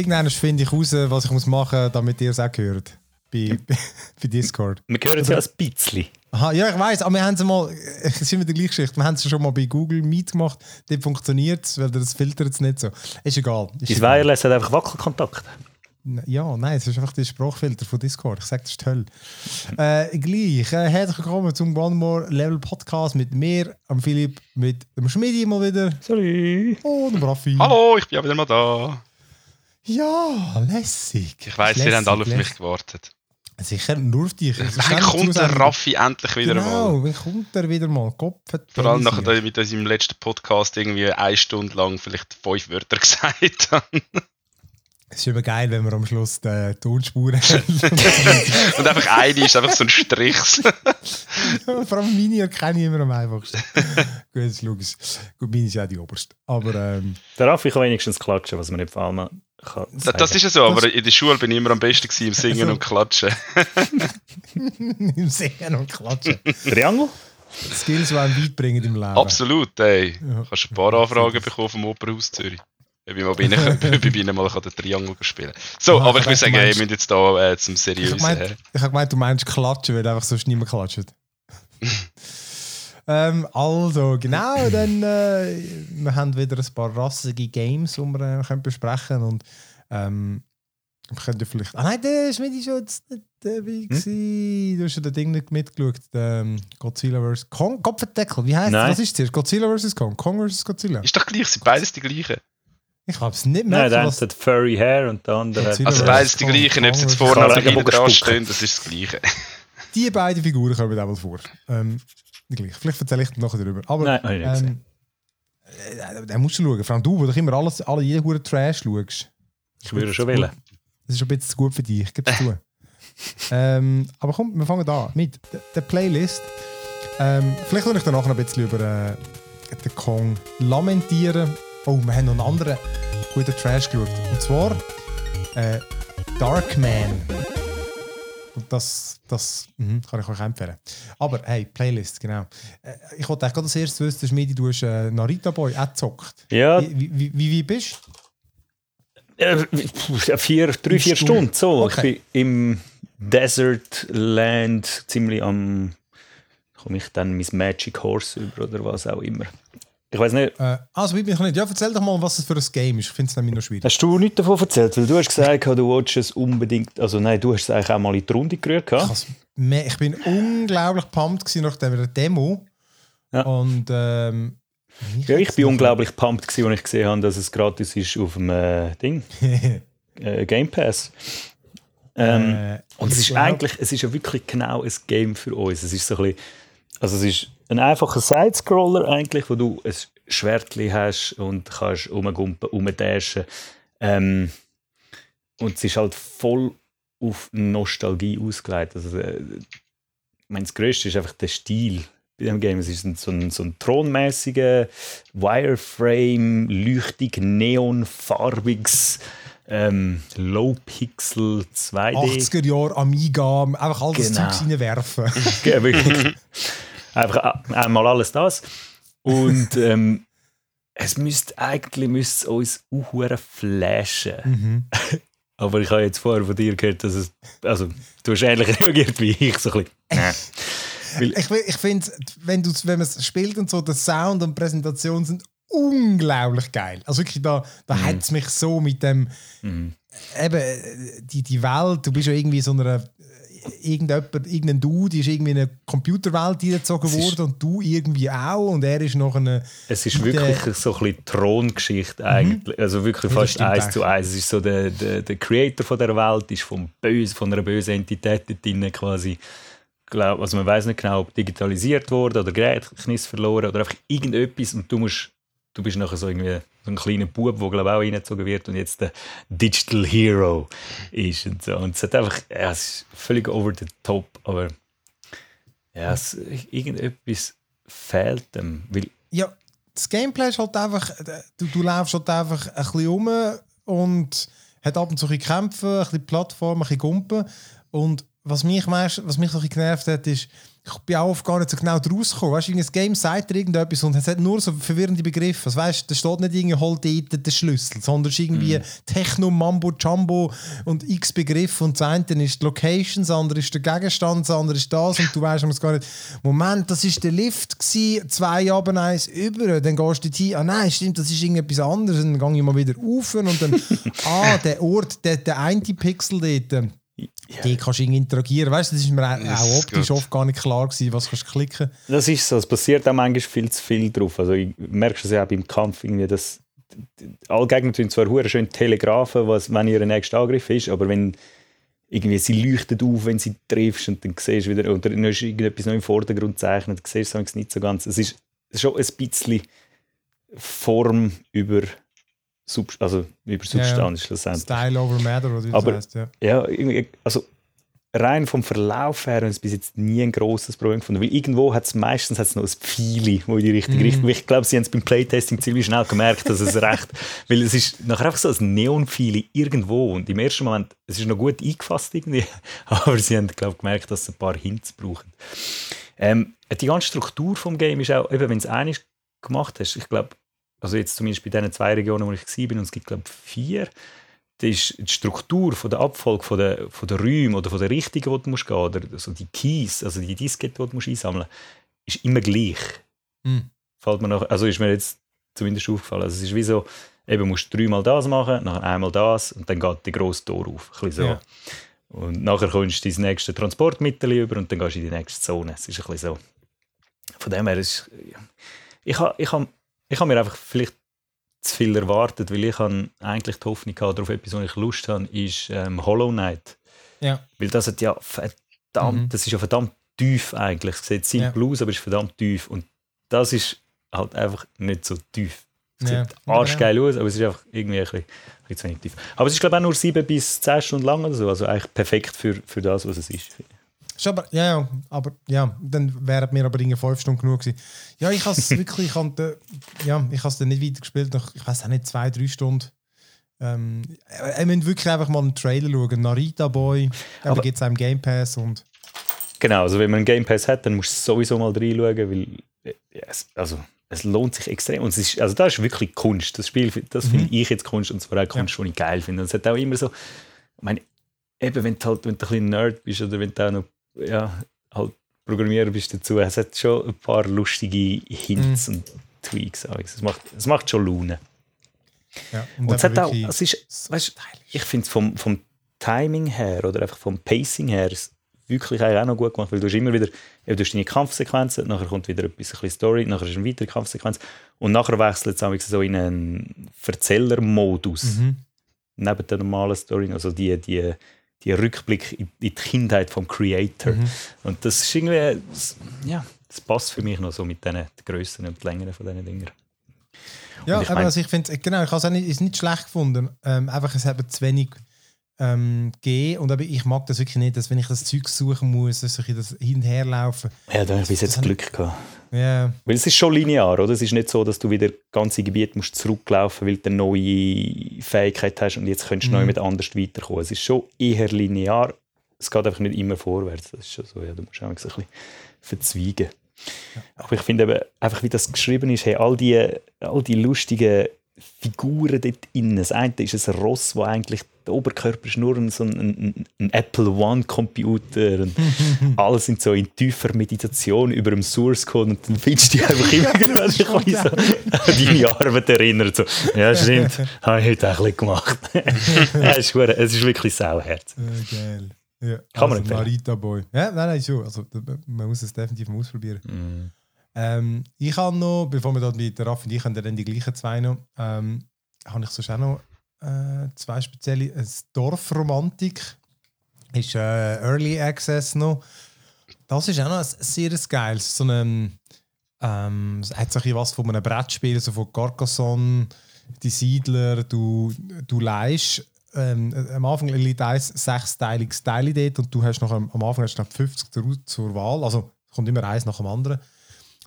irgendwann finde ich raus, was ich muss machen muss, damit ihr es auch hört. Bei, bei Discord. Wir hören es ja ein bisschen. Aha, ja, ich weiß, aber wir haben es mal, es ist immer die gleiche Geschichte, wir haben es schon mal bei Google Meet gemacht, dort funktioniert es, weil das filtert es nicht so. Ist egal. Ist Dein Wireless hat einfach Wackelkontakt. Ja, nein, es ist einfach der Sprachfilter von Discord. Ich sage, das ist toll. Äh, gleich, äh, herzlich willkommen zum One More Level Podcast mit mir, am Philipp, mit dem Schmidi mal wieder. Sorry. Und dem Raffi. Hallo, ich bin ja wieder mal da. Ja, lässig. Ich weiss, ihr habt alle auf mich gewartet. Sicher, nur auf dich. Wann kommt der Raffi endlich wieder genau, mal? wann kommt er wieder mal? Kopf Vor allem nachdem ich mit unserem letzten Podcast irgendwie eine Stunde lang vielleicht fünf Wörter gesagt habe. Es ist immer geil, wenn wir am Schluss die Tonspuren haben. Und einfach eine ist einfach so ein Strich. Vor allem meine erkenne ich immer am einfachsten. Gut, logisch. Gut, meine ist auch die oberste. Aber, ähm, Der Raffi kann wenigstens klatschen, was man nicht vor allem kann. Das, das ist ja so, aber in der Schule bin ich immer am besten gewesen, im Singen Also- und Klatschen. Im Singen und Klatschen. Triangel? Skills, die einen weit bringen im Leben. Absolut, ey. Ja. Hast ein paar Anfragen bekommen vom Opernhaus Zürich. Ich mal bei ihnen, ob ich bei ihnen mal den Triangel spielen. So, Ah, aber ich ich würde sagen, du wir müssen jetzt da äh, zum Ich Seriösen habe her. gemeint, ich hab gemeint, du meinst klatschen, weil einfach sonst niemand klatscht. ähm, also, genau, dann äh, wir haben wieder ein paar rassige Games, die wir äh, können besprechen und ähm, wir können ja vielleicht... Ah nein, der ist mit schon jetzt nicht dabei gewesen. Du hast ja das Ding nicht mitgeschaut, der, ähm, Godzilla vs. Kong. Kopfendeckel, wie heißt Nein. das? Was ist das? Godzilla vs. Kong? Kong vs. Godzilla? Ist doch gleich, sind beides die gleichen. Ich habe es nicht Nein, mehr. der was, eine hat Furry Hair und der andere hat... Also beides das die gleichen, ob sie jetzt vorne oder hinten dran stehen, das ist das Gleiche. die beiden Figuren kommen auch mal vor. Ähm, gleich. Vielleicht erzähle ich nachher darüber. Aber, Nein, ähm, äh, da musst du schauen. Vor allem du, wo doch immer alles, alle jeden Huren Trash schaust. Ich würde schon wählen. Das ist ein bisschen zu gut für dich, gib es zu. ähm, aber komm, wir fangen da mit der, Playlist. Ähm, vielleicht will ich danach noch ein bisschen über äh, den Kong lamentieren. Oh, wir haben noch einen anderen guten Trash geschaut. Und zwar äh, Darkman. Das, das mhm, kann ich euch empfehlen. Aber hey, Playlist, genau. Äh, ich wollte eigentlich gerade als erstes wissen, Schmidi, du hast äh, Narita Boy auch gezockt. Ja, Wie, wie, wie, wie bist du? äh, vier, drei, vier Stunden. Stunden. So, Okay. ich bin im Desert Land ziemlich am... Komme ich dann mein Magic Horse über oder was auch immer. Ich weiß nicht, Äh, also, wie bin ich nicht? Ja, erzähl doch mal, was es für ein Game ist. Ich finde es nämlich noch schwierig. Hast du nichts davon erzählt? Weil du hast gesagt, du wolltest es unbedingt. Also nein, du hast es eigentlich auch mal in die Runde gerührt. Me- ich bin unglaublich pumped gewesen nach der Demo. Ja. Und ähm, Ja, ich bin unglaublich pumped, gewesen, als ich gesehen habe, dass es gratis ist auf dem äh, Ding, äh, Game Pass. Ähm, Äh, und es ist eigentlich, es ist ja wirklich genau ein Game für uns. Es ist so ein bisschen, also es ist ein einfacher Sidescroller eigentlich, wo du ein Schwertli hast und kannst rumgumpen, rumdashen. Ähm, und es ist halt voll auf Nostalgie ausgelegt. Also, äh, ich meine, das Größte ist einfach der Stil bei dem Game. Es ist ein, so ein, so ein thronmäßiger Wireframe, leuchtig, neonfarbiges ähm, Low-Pixel 2D. 80er Jahre Amiga, einfach all das Genau. Zeug reinwerfen. Einfach einmal alles das. Und ähm, es müsste eigentlich müsste es uns auch flashen. mhm. Aber ich habe jetzt vorher von dir gehört, dass es. Also, du hast ähnlich reagiert wie ich. So ein bisschen. Weil- Ich, ich finde, wenn, wenn man es spielt und so, der Sound und die Präsentation sind unglaublich geil. Also wirklich, da, da Mhm. hat es mich so mit dem, eben, äh, die, die Welt, du bist ja irgendwie so einer, äh, irgendjemand, irgendein Dude, die ist irgendwie in eine Computerwelt eingezogen Es ist- worden und du irgendwie auch und er ist noch eine, Es ist Der- wirklich so ein bisschen Throngeschichte eigentlich. Also wirklich fast eins echt. zu eins. Es ist so der, der, der Creator von der Welt ist vom Böse, von einer bösen Entität drin quasi. Glaub, also man weiß nicht genau, ob digitalisiert wurde oder Gedächtnis verloren oder einfach irgendetwas und du musst, du bist nachher so irgendwie ein kleiner Bub, der glaube auch reingezogen wird und jetzt der Digital Hero ist und so. Und es hat einfach, ja, es ist völlig over the top, aber ja, es, irgendetwas fehlt dem, weil Ja, das Gameplay ist halt einfach, du, du läufst halt einfach ein bisschen rum und hat ab und zu ein bisschen Kämpfe, ein bisschen Plattform, ein bisschen Gumpen und was mich, meist, was mich so ein bisschen genervt hat, ist, ich bin auch oft gar nicht so genau draus gekommen. Weißt du, ein Game sagt dir irgendetwas und es hat nur so verwirrende Begriffe. Also, weißt, da steht nicht irgendwie, hol dort den Schlüssel, sondern es ist irgendwie mm. Techno, Mambo, Jumbo und x Begriffe. Und das eine ist die Location, das andere ist der Gegenstand, das andere ist das. Und du weißt es gar nicht, Moment, das ist der Lift, gewesen, zwei Abend eins über, dann gehst du hin, ah nein, stimmt, das ist irgendetwas anderes. Dann gehe ich mal wieder rauf und dann, ah, der Ort, der, der eine Pixel dort ja. die kannst du interagieren. Weißt du, das ist mir auch, auch optisch gut. oft gar nicht klar gewesen, was kannst du klicken. Das ist so, es passiert auch manchmal viel zu viel drauf. Also ich merke es ja auch beim Kampf irgendwie, dass alle Gegner tun zwar hure schön telegrafen, was, wenn ihr nächster Angriff ist, aber wenn irgendwie sie leuchtet auf, wenn sie triffst und dann siehst du wieder, oder ist irgendetwas noch im Vordergrund zeichnet, dann siehst du es nicht so ganz. Es ist schon ein bisschen Form über Sub also über Substanz ja, schlussendlich. Style over Matter, oder wie Aber, das heißt, ja. ja. also rein vom Verlauf her habe ich bis jetzt nie ein grosses Problem gefunden, weil irgendwo hat es meistens hat's noch ein Pfeile, wo in die richtige mm. Richtung, ich glaube, sie haben es beim Playtesting ziemlich schnell gemerkt, dass es recht, weil es ist nachher einfach so ein Neonpfeile irgendwo und im ersten Moment, es ist noch gut eingefasst irgendwie, aber sie haben, glaube gemerkt, dass sie ein paar Hints brauchen. Ähm, die ganze Struktur vom Game ist auch, eben wenn es eines gemacht hast, ich glaube, also jetzt zumindest bei diesen zwei Regionen, wo ich war, und es gibt glaube ich vier, da ist die Struktur von der Abfolge von der, von der Räume oder von der Richtigen, die du musst gehen oder also die Keys, also die Diskette, die du musst einsammeln musst, ist immer gleich. Mhm. Fällt mir noch, also ist mir jetzt zumindest aufgefallen. Also es ist wie so, eben musst du dreimal das machen, nachher einmal das und dann geht der grosse Tor auf. Ein so. Ja. Und nachher kommst du ins nächste Transportmittel über und dann gehst du in die nächste Zone. Es ist ein bisschen so. Von dem her ist ich habe ich hab ich habe mir einfach vielleicht zu viel erwartet, weil ich eigentlich die Hoffnung hatte, darauf etwas, was ich Lust habe, ist ähm, Hollow Knight. Ja. Weil das hat ja verdammt, mhm. das ist ja verdammt tief eigentlich. Es sieht simpel ja. aus, aber es ist verdammt tief. Und das ist halt einfach nicht so tief. Es ja. sieht arschgeil aus, aber es ist einfach irgendwie ein bisschen, ein bisschen zu wenig tief. Aber es ist glaube ich auch nur sieben bis zehn Stunden lang oder so, also eigentlich perfekt für, für das, was es ist. Aber, ja, ja, aber ja, dann wären mir aber irgendwie fünf Stunden genug gewesen. Ja, ich habe es wirklich, ich habe ja, ich habe dann nicht weitergespielt, nach, ich weiß auch nicht, zwei, drei Stunden. Ähm, ihr müsst wirklich einfach mal einen Trailer schauen. Narita Boy, da gibt es einen Game Pass und... Genau, also wenn man einen Game Pass hat, dann musst du sowieso mal reinschauen, weil ja, es, also, es lohnt sich extrem. Und es ist, also das ist wirklich Kunst. Das Spiel, das mhm. finde ich jetzt Kunst und zwar auch Kunst, ja. die ich geil finde. Und es hat auch immer so, ich meine, eben wenn du halt wenn du ein bisschen Nerd bist oder wenn du auch noch ja, halt Programmierer bist dazu. Es hat schon ein paar lustige Hints mm. und Tweaks. Es macht, es macht schon Laune. Ja, und, und es hat auch, es ist, weißt, ich finde es vom, vom Timing her oder einfach vom Pacing her wirklich auch noch gut gemacht, weil du hast immer wieder, du hast deine Kampfsequenzen, nachher kommt wieder ein bisschen Story, nachher ist eine weitere Kampfsequenz und nachher wechselt es so in einen Verzählermodus mhm. neben der normalen Story, also die, die die Rückblick in, die Kindheit vom Creator. Mhm. Und das ist irgendwie, ja, das passt für mich noch so mit den Größen und Längen von diesen Dingen. Ja, ich aber also ich finde, genau, ich habe es nicht, nicht schlecht gefunden. Ähm, einfach, es hat zu wenig ähm, gegeben und aber ich mag das wirklich nicht, dass wenn ich das Zeug suchen muss, dass ich das hin und her laufen. Ja, da habe ich bis jetzt Glück gehabt. Yeah. Weil es ist schon linear, oder? Es ist nicht so, dass du wieder ganze Gebiet musst zurücklaufen, weil du eine neue Fähigkeit hast und jetzt könntest du mhm. neu mit anders weiterkommen. Es ist schon eher linear. Es geht einfach nicht immer vorwärts. Das ist schon so, ja, du musst auch ein bisschen verzweigen. Ja. Aber ich finde eben, einfach wie das geschrieben ist, hey, all die, all die lustigen Figuren dort innen. Das eine ist ein Ross, wo eigentlich der Oberkörper ist nur ein, so ein, ein, ein Apple One Computer und alle sind so in tiefer Meditation über dem Source Code und dann findest du die einfach immer gerade so an deine Arbeit erinnert. So, ja, stimmt, habe ich heute auch ein gemacht. ja, es, ist, es ist wirklich sauherz. Ja, geil. Ja, Kann also man Marita Boy. Ja, nein, nein, schon. Also, man muss es definitiv mal ausprobieren. Mm. Ähm, ich habe noch, bevor wir dort mit der Raff und ich dann die gleichen zwei noch, ähm, habe ich sonst auch noch äh, zwei spezielle. Ein Dorfromantik ist äh, Early Access noch. Das ist auch noch ein sehr geiles. So ein, ähm, es hat so was von einem Brettspiel, so von Carcassonne, die Siedler, du, du leist. Ähm, am Anfang liegt ein sechsteiliges Teil dort und du hast noch am, am Anfang hast du 50 zur, zur Wahl. Also kommt immer eins nach dem anderen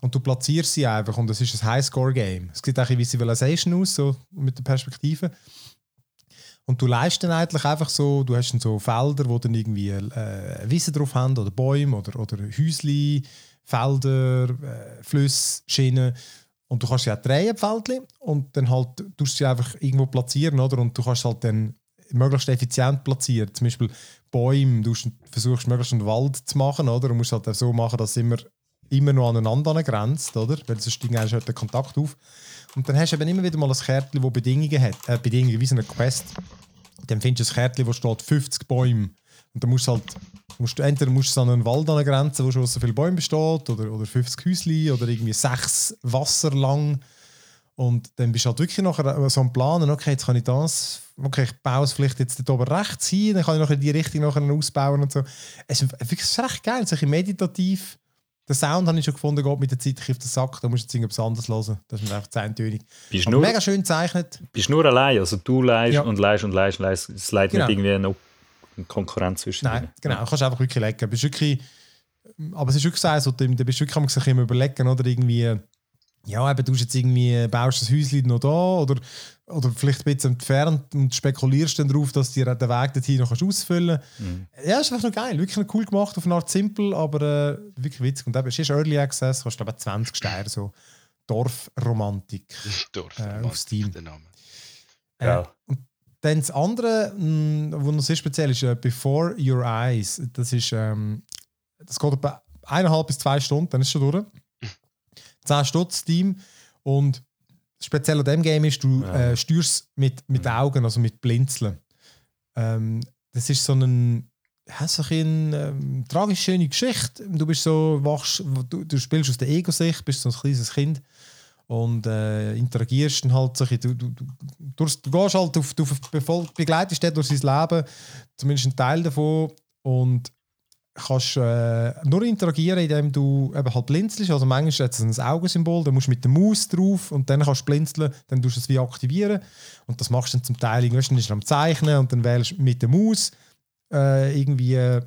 und du platzierst sie einfach und es ist ein Highscore-Game. Es sieht auch wie Civilization aus, so mit der Perspektive. Und du leist dann eigentlich einfach so, du hast dann so Felder, wo dann irgendwie äh, Wiese drauf haben oder Bäume oder, oder Häusli, Felder, äh, Flüsse, Schienen. Und du kannst ja drehen, Feldli, und dann halt tust du sie einfach irgendwo platzieren, oder? Und du kannst halt dann möglichst effizient platzieren. Zum Beispiel Bäume, du versuchst möglichst einen Wald zu machen, oder? Du musst halt so machen, dass immer, immer noch aneinander grenzt, oder? Weil sonst steigen halt den Kontakt auf. Und dann hast du eben immer wieder mal ein Kärtchen, das Bedingungen hat, äh, Bedingungen wie so eine Quest. Dann findest du ein Kärtchen, wo steht 50 Bäume. Und dann musst du halt, musst du, entweder musst du an einen Wald angrenzen, wo schon so viele Bäume besteht, oder, oder 50 Häusli, oder irgendwie sechs Wasser lang. Und dann bist du halt wirklich nachher so am Planen, okay, jetzt kann ich das, okay, ich baue es vielleicht jetzt dort oben rechts hin, dann kann ich in die Richtung nachher ausbauen und so. Es ist, es ist recht geil, es ist meditativ. Den Sound habe ich schon gefunden, geht mit der Zeit auf den Sack, da musst du jetzt irgendwas anderes hören. Das ist einfach zehntönig. Bist nur, mega schön gezeichnet. bist nur allein, also du leist Ja. und leist und leist und leist. Es leidet Genau. nicht irgendwie noch eine Konkurrenz zwischen Nein, ihnen. genau, du kannst einfach wirklich legen. Bist wirklich, aber es ist wirklich so, da bist du wirklich am sich immer überlegen, oder irgendwie, ja, eben, du jetzt irgendwie, baust das Häuschen noch da, oder, oder vielleicht ein bisschen entfernt und spekulierst dann darauf, dass du dir den Weg dorthin noch ausfüllen kannst. Ja, ist einfach noch geil, wirklich noch cool gemacht, auf eine Art simpel, aber äh, wirklich witzig. Und eben, es ist Early Access, kostet ich 20 Steine, so Dorfromantik. Dorf. Äh, auf Steam. Der Name. Äh, Ja. und dann das andere, mh, was noch sehr speziell ist, äh, Before Your Eyes. Das ist, ähm, das geht etwa eineinhalb bis zwei Stunden, dann ist es schon durch. 10 Stutz Steam und das Spezielle an dem Game ist, du Ja. äh, steuerst mit, mit Augen, also mit Blinzeln. Ähm, das ist so ein, so ein ähm, tragisch schöne Geschichte. Du bist so, wachst, du, du spielst aus der Ego-Sicht, bist so ein kleines Kind und äh, interagierst dann halt so, ein du, du, du, du, du gehst halt auf, du begleitest den durch sein Leben, zumindest einen Teil davon und kannst äh, nur interagieren, indem du eben halt blinzelst, also manchmal hat es ein Augensymbol, dann musst du mit der Maus drauf und dann kannst du blinzeln, dann tust du es wie aktivieren und das machst du dann zum Teil, irgendwie, dann ist er am Zeichnen und dann wählst du mit der Maus äh, irgendwie äh,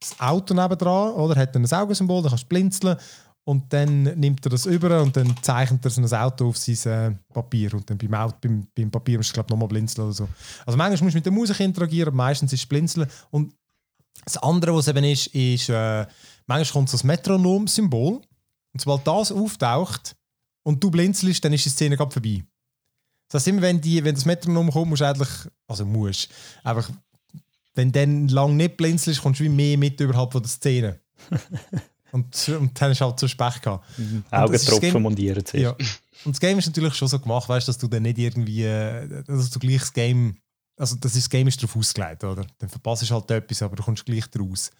das Auto nebendran, oder? Hat dann ein Augensymbol, dann kannst du blinzeln und dann nimmt er das über und dann zeichnet er so ein Auto auf sein äh, Papier und dann beim, Auto, beim, beim Papier musst du glaube nochmal blinzeln oder so. Also manchmal musst du mit der Musik interagieren, meistens ist es blinzeln und das andere, was eben ist, ist äh, manchmal kommt so das Metronom-Symbol und sobald das auftaucht und du blinzelst, dann ist die Szene gerade vorbei. Das heißt, immer wenn, die, wenn das Metronom kommt, musst du eigentlich, also musst, einfach, wenn dann lang nicht blinzelst, kommst du wie mehr mit überhalb von der Szene. und, und dann hast du halt so Spech gehabt. das Augentropfen montieren zuerst. Ja. Und das Game ist natürlich schon so gemacht, weißt, dass du dann nicht irgendwie, äh, dass du gleich das Game, also das, ist, das Game ist darauf ausgelegt, oder? Dann verpasst du halt etwas, aber du kommst gleich draus.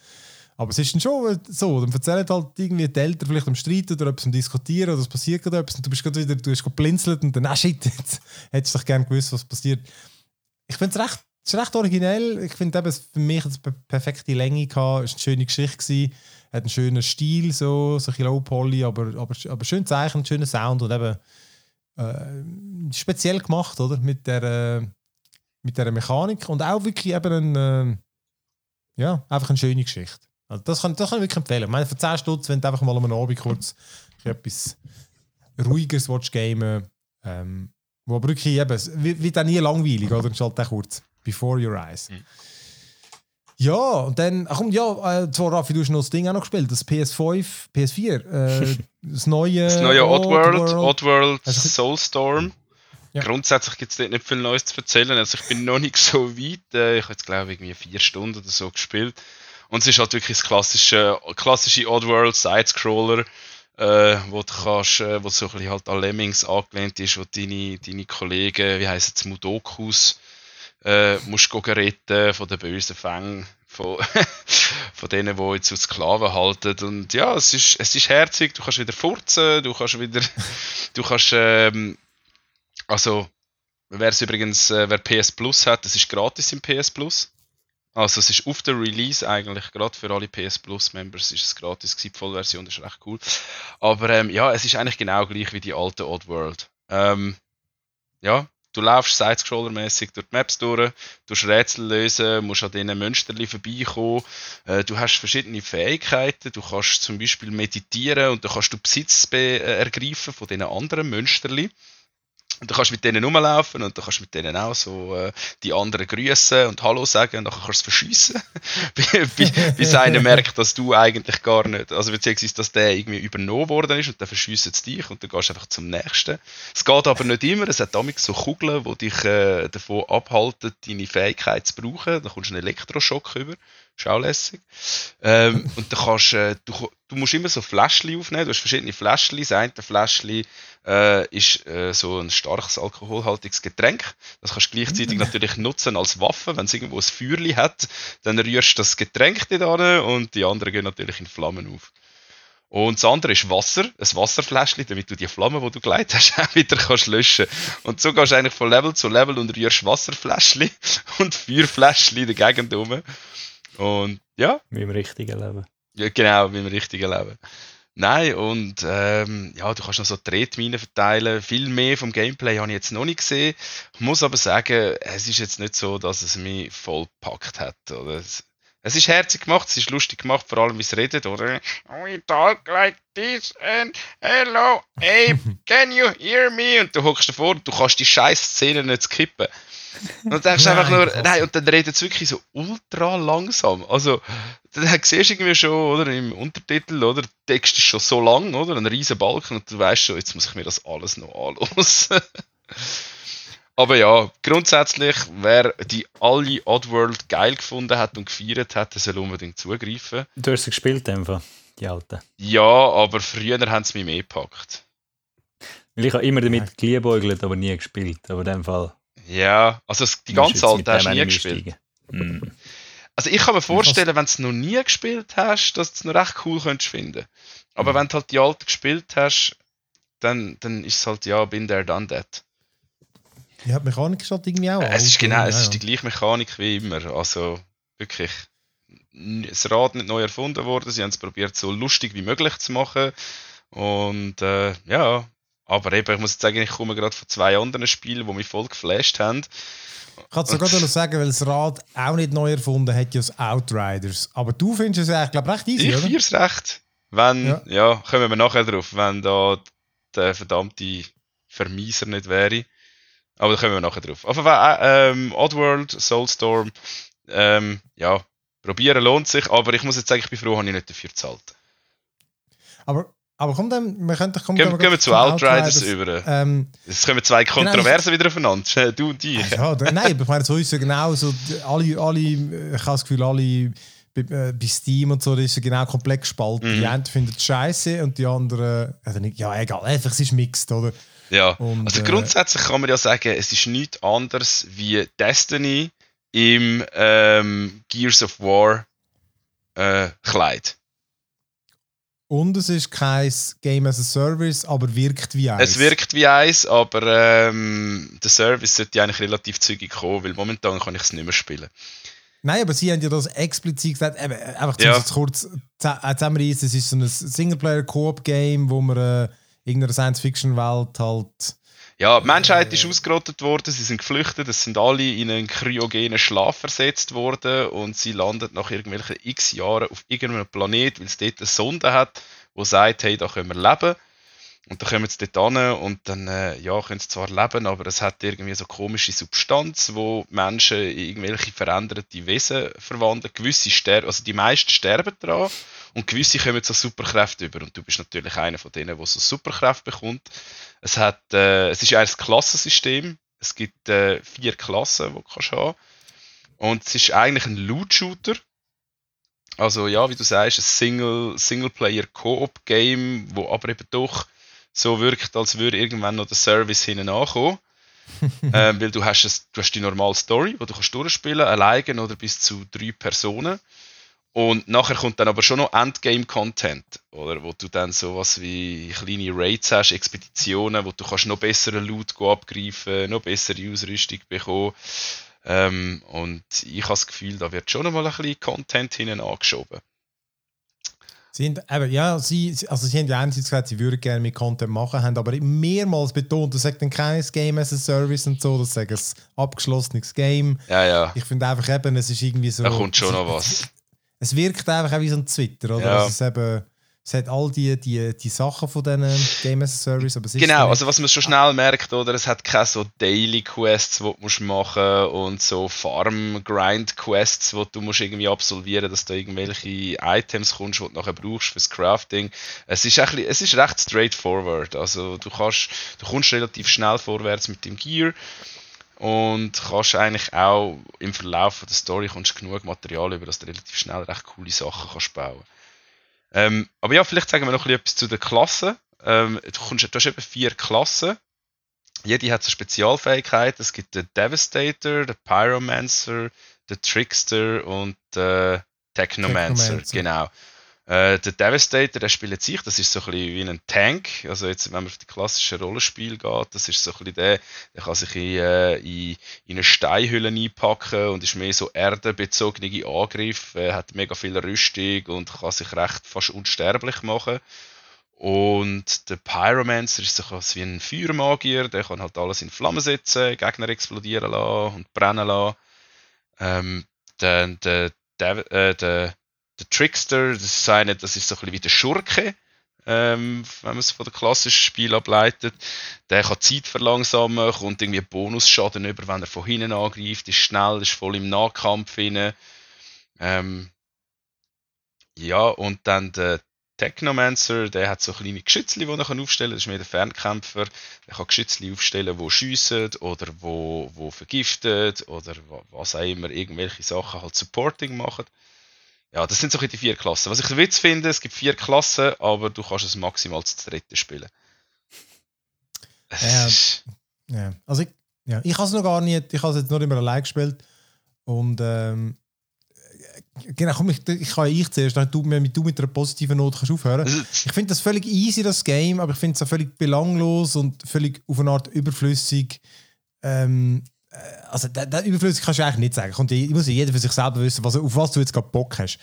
Aber es ist dann schon so, dann erzählen halt irgendwie die Eltern vielleicht am Streiten oder etwas am Diskutieren oder es passiert gerade etwas und du bist gerade wieder, du hast geblinzelt und dann, ah shit, jetzt hättest du doch gerne gewusst, was passiert. Ich finde es recht, ist recht originell. Ich finde eben, für mich hat eine perfekte Länge gehabt, es war eine schöne Geschichte, gewesen, hat einen schönen Stil, so, so ein bisschen low-poly, aber, aber, aber schön zeichnen, schöner Sound und eben äh, speziell gemacht, oder? Mit der, äh, mit der Mechanik und auch wirklich eben ein, äh, ja, einfach eine schöne Geschichte. Also das, kann, das kann ich wirklich empfehlen. Ich meine, für 10 Stutz, wenn du einfach mal am Abend kurz etwas ruhigeres willst gamen ähm, wo aber wirklich eben, wird, wird auch nie langweilig, oder? Es ist halt auch kurz. Before your eyes. Mhm. Ja, und dann, ach komm, ja, äh, zwar Raffi, du hast noch das Ding auch noch gespielt, das PS5, PS4, äh, das neue, Das neue Oddworld, Oddworld. Oddworld Also- Soulstorm. Ja. Grundsätzlich gibt es dort nicht viel Neues zu erzählen. Also ich bin noch nicht so weit. Äh, Ich habe jetzt glaube ich vier Stunden oder so gespielt. Und es ist halt wirklich das klassische, klassische Oddworld Sidescroller, äh, wo du kannst, äh, wo so ein halt an Lemmings angelehnt ist, wo deine, deine Kollegen, wie heisst es, Mudokus, äh, musst gehen retten von den bösen Fängen, von, von denen, die jetzt als Sklaven halten. Und ja, es ist, es ist herzig, du kannst wieder furzen, du kannst wieder, du kannst, ähm, also, wer es übrigens, äh, wer PS Plus hat, das ist gratis im PS Plus. Also es ist auf der Release eigentlich, gerade für alle PS Plus Members ist es gratis gewesen, die Vollversion, das ist recht cool. Aber ähm, ja, es ist eigentlich genau gleich wie die alte Oddworld. Ähm, ja, du laufst Sidescroller-mäßig durch die Maps durch, du Rätsel lösen, musst an diesen Mönsterli vorbeikommen, äh, du hast verschiedene Fähigkeiten, du kannst zum Beispiel meditieren und dann kannst du Besitz be äh, ergreifen von diesen anderen Mönsterli. Und du kannst mit denen rumlaufen und du kannst mit denen auch so äh, die anderen grüßen und Hallo sagen und dann kannst du es verschiessen. bis einer merkt, dass du eigentlich gar nicht, also beziehungsweise, dass der irgendwie übernommen worden ist und dann verschiessen es dich und dann gehst du einfach zum nächsten. Es geht aber nicht immer, es hat damit so Kugeln, die dich äh, davon abhalten, deine Fähigkeit zu brauchen. Dann kommst du einen Elektroschock über. Auch lässig. Ähm, und dann kannst, äh, du, du musst immer so Fläschchen aufnehmen. Du hast verschiedene Fläschchen. Das eine Fläschchen äh, ist äh, so ein starkes alkoholhaltiges Getränk. Das kannst du gleichzeitig mhm. natürlich nutzen als Waffe. Wenn es irgendwo ein Feuerchen hat, dann rührst du das Getränk dort an und die anderen gehen natürlich in Flammen auf. Und das andere ist Wasser, ein Wasserfläschchen, damit du die Flamme, die du geleitet hast, auch wieder kannst löschen Und so gehst du eigentlich von Level zu Level und rührst Wasserfläschchen und Feuerfläschchen in der Gegend rum. Und ja. Wie im richtigen Leben. Ja, genau, wie im richtigen Leben. Nein, und ähm, ja, du kannst noch so Tretminen verteilen. Viel mehr vom Gameplay habe ich jetzt noch nicht gesehen. Ich muss aber sagen, es ist jetzt nicht so, dass es mich voll gepackt hat. Oder? Es, es ist herzig gemacht, es ist lustig gemacht, vor allem wie es redet, oder? We talk like this and hello, Abe, can you hear me? Und du hockst davor und du kannst die scheiß Szene nicht skippen. Und denkst nein, einfach nur, nein, und dann redet es wirklich so ultra langsam. Also, dann siehst du irgendwie schon, oder, im Untertitel, oder, der Text ist schon so lang, oder, ein riesen Balken, und du weißt schon, jetzt muss ich mir das alles noch anlösen. Aber ja, grundsätzlich, wer die alle Oddworld geil gefunden hat und gefeiert hat, der soll unbedingt zugreifen. Du hast sie gespielt, einfach, die alten? Ja, aber früher haben sie mich mehr gepackt. Weil ich habe immer damit geliebäugelt, aber nie gespielt. Aber in dem Fall. Ja, also die ganze alte hast du nie gespielt. Mm. Also ich kann mir vorstellen, wenn du es noch nie gespielt hast, dass du es noch recht cool könntest finden. Aber mm. wenn du halt die alte gespielt hast, dann, dann ist es halt, ja, bin there, done that. Ja, die Mechanik ist halt irgendwie auch. Es ist genau, es ist die gleiche Mechanik wie immer. Also wirklich, das Rad nicht neu erfunden worden. Sie haben es probiert, so lustig wie möglich zu machen. Und äh, ja, aber eben, ich muss jetzt sagen, ich komme gerade von zwei anderen Spielen, die mich voll geflasht haben. Ich kann es sogar noch sagen, weil das Rad auch nicht neu erfunden hat, ja das Outriders. Aber du findest es eigentlich, glaube recht easy, ich oder? Ich es recht. Wenn, ja. ja. kommen wir nachher drauf, wenn da der verdammte Vermieser nicht wäre. Aber da kommen wir nachher drauf. Auf jeden Fall, äh, ähm, Oddworld, Soulstorm, ähm, ja, probieren lohnt sich, aber ich muss jetzt sagen, ich bin froh, dass ich nicht dafür gezahlt. Aber, aber komm dann, wir können kommen, gehen, gehen wir zu Outriders, Outriders über. Ähm, es kommen zwei genau, Kontroversen genau, wieder aufeinander, du und ich. Ja, nein, ich meine, so ist es genau so, alle, alle, ich habe das Gefühl, alle bei, äh, bei Steam und so, das ist genau komplett gespalten. Mhm. Die einen finden es scheiße und die anderen, also nicht, ja egal, einfach es ist mixed, oder? Ja, und, also äh, grundsätzlich kann man ja sagen, es ist nichts anderes wie Destiny im ähm, Gears of War äh, Kleid. Und es ist kein Game as a Service, aber wirkt wie eins. Es wirkt wie eins, aber ähm, der Service sollte eigentlich relativ zügig kommen, weil momentan kann ich es nicht mehr spielen. Nein, aber sie haben ja das explizit gesagt, eben, einfach ja. kurz zusammenreißen, es ist so ein Singleplayer-Koop-Game, wo man äh, irgendeiner Science-Fiction-Welt halt. Ja, die Menschheit ist ausgerottet worden, sie sind geflüchtet, es sind alle in einen kryogenen Schlaf versetzt worden und sie landen nach irgendwelchen x Jahren auf irgendeinem Planet, weil es dort eine Sonde hat, wo sagt, hey, da können wir leben. Und dann kommen sie dort hin und dann äh, ja, können sie zwar leben, aber es hat irgendwie so komische Substanz, wo Menschen in irgendwelche veränderte Wesen verwandeln. Gewisse sterben, also die meisten sterben daran und gewisse kommen so Superkräfte über. Und du bist natürlich einer von denen, der so Superkräfte bekommt. Es, hat, äh, es ist ein Klassensystem. Es gibt äh, vier Klassen, die du kannst haben Und es ist eigentlich ein Loot-Shooter. Also ja, wie du sagst, ein Single, Singleplayer-Koop-Game, wo aber eben doch so wirkt, als würde irgendwann noch der Service hinten ankommen. ähm, weil du hast, ein, du hast die normale Story, die du kannst durchspielen alleine oder bis zu drei Personen. Und nachher kommt dann aber schon noch Endgame-Content, oder? Wo du dann sowas wie kleine Raids hast, Expeditionen, wo du kannst noch besseren Loot abgreifen, noch bessere Ausrüstung bekommen. Ähm, und ich habe das Gefühl, da wird schon noch mal ein bisschen Content hinten angeschoben. Sie haben, eben, ja, sie, also sie haben ja einerseits gesagt, sie würden gerne mit Content machen, haben aber mehrmals betont, das sagt dann kein Game as a Service und so, das sagt ein abgeschlossenes Game. Ja, ja. Ich finde einfach eben, es ist irgendwie so... Da kommt schon noch was. Es wirkt einfach auch wie so ein Twitter, oder? Ja. Es, eben, es hat all die, die, die Sachen von diesen Game as a Service, aber Genau, so also was man schon schnell merkt, oder, es hat keine so Daily Quests, die du musst machen und so Farm Grind Quests, die du musst irgendwie absolvieren, dass du irgendwelche Items kommst, die du nachher brauchst fürs Crafting. Es ist, ein bisschen, es ist recht straightforward, also du kannst, du kommst relativ schnell vorwärts mit dem Gear und kannst eigentlich auch im Verlauf der Story kommst genug Material über, dass du relativ schnell recht coole Sachen kannst bauen. Ähm, aber ja, vielleicht sagen wir noch etwas zu den Klassen. Ähm, du, kommst, du hast eben vier Klassen. Jede hat so Spezialfähigkeiten. Es gibt den Devastator, den Pyromancer, den Trickster und den Technomancer. Technomancer. Genau. Äh, der Devastator, der spielt sich, das ist so ein bisschen wie ein Tank. Also jetzt, wenn man auf die klassischen Rollenspiele geht, das ist so ein bisschen der, der kann sich in, äh, in, in eine Steinhülle einpacken und ist mehr so erdenbezogene Angriff, äh, hat mega viel Rüstung und kann sich recht fast unsterblich machen. Und der Pyromancer ist so etwas wie ein Feuermagier, der kann halt alles in Flammen setzen, Gegner explodieren lassen und brennen lassen. Ähm, dann der, der, äh, der, der Trickster, das ist, eine, das ist so ein bisschen wie der Schurke, ähm, wenn man es von der klassischen Spiel ableitet. Der kann Zeit verlangsamen, kommt irgendwie Bonusschaden über, wenn er von hinten angreift, ist schnell, ist voll im Nahkampf rein. Ähm, ja, und dann der Technomancer, der hat so kleine Geschützli, die er aufstellen kann. Das ist mehr der Fernkämpfer. Der kann Geschützli aufstellen, die schiessen oder wo, wo vergiftet oder wa- was auch immer, irgendwelche Sachen halt Supporting machen. Ja, das sind so die vier Klassen. Was ich Witz finde, es gibt vier Klassen, aber du kannst es maximal zu dritte spielen. Es Ja. also ich, ja, ich habe es noch gar nicht, ich habe es jetzt nur immer allein gespielt und ähm, genau, komm, ich, ich kann ja ich zuerst, dann du, mit, du mit einer positiven Note kannst aufhören. Ich finde das völlig easy, das Game, aber ich finde es auch völlig belanglos und völlig auf eine Art überflüssig. Ähm, äh, also, da, da, überflüssig kannst du eigentlich nicht sagen. Kommt, ja- muss ja jeder für sich selber wissen, was, auf was du jetzt gerade Bock hast.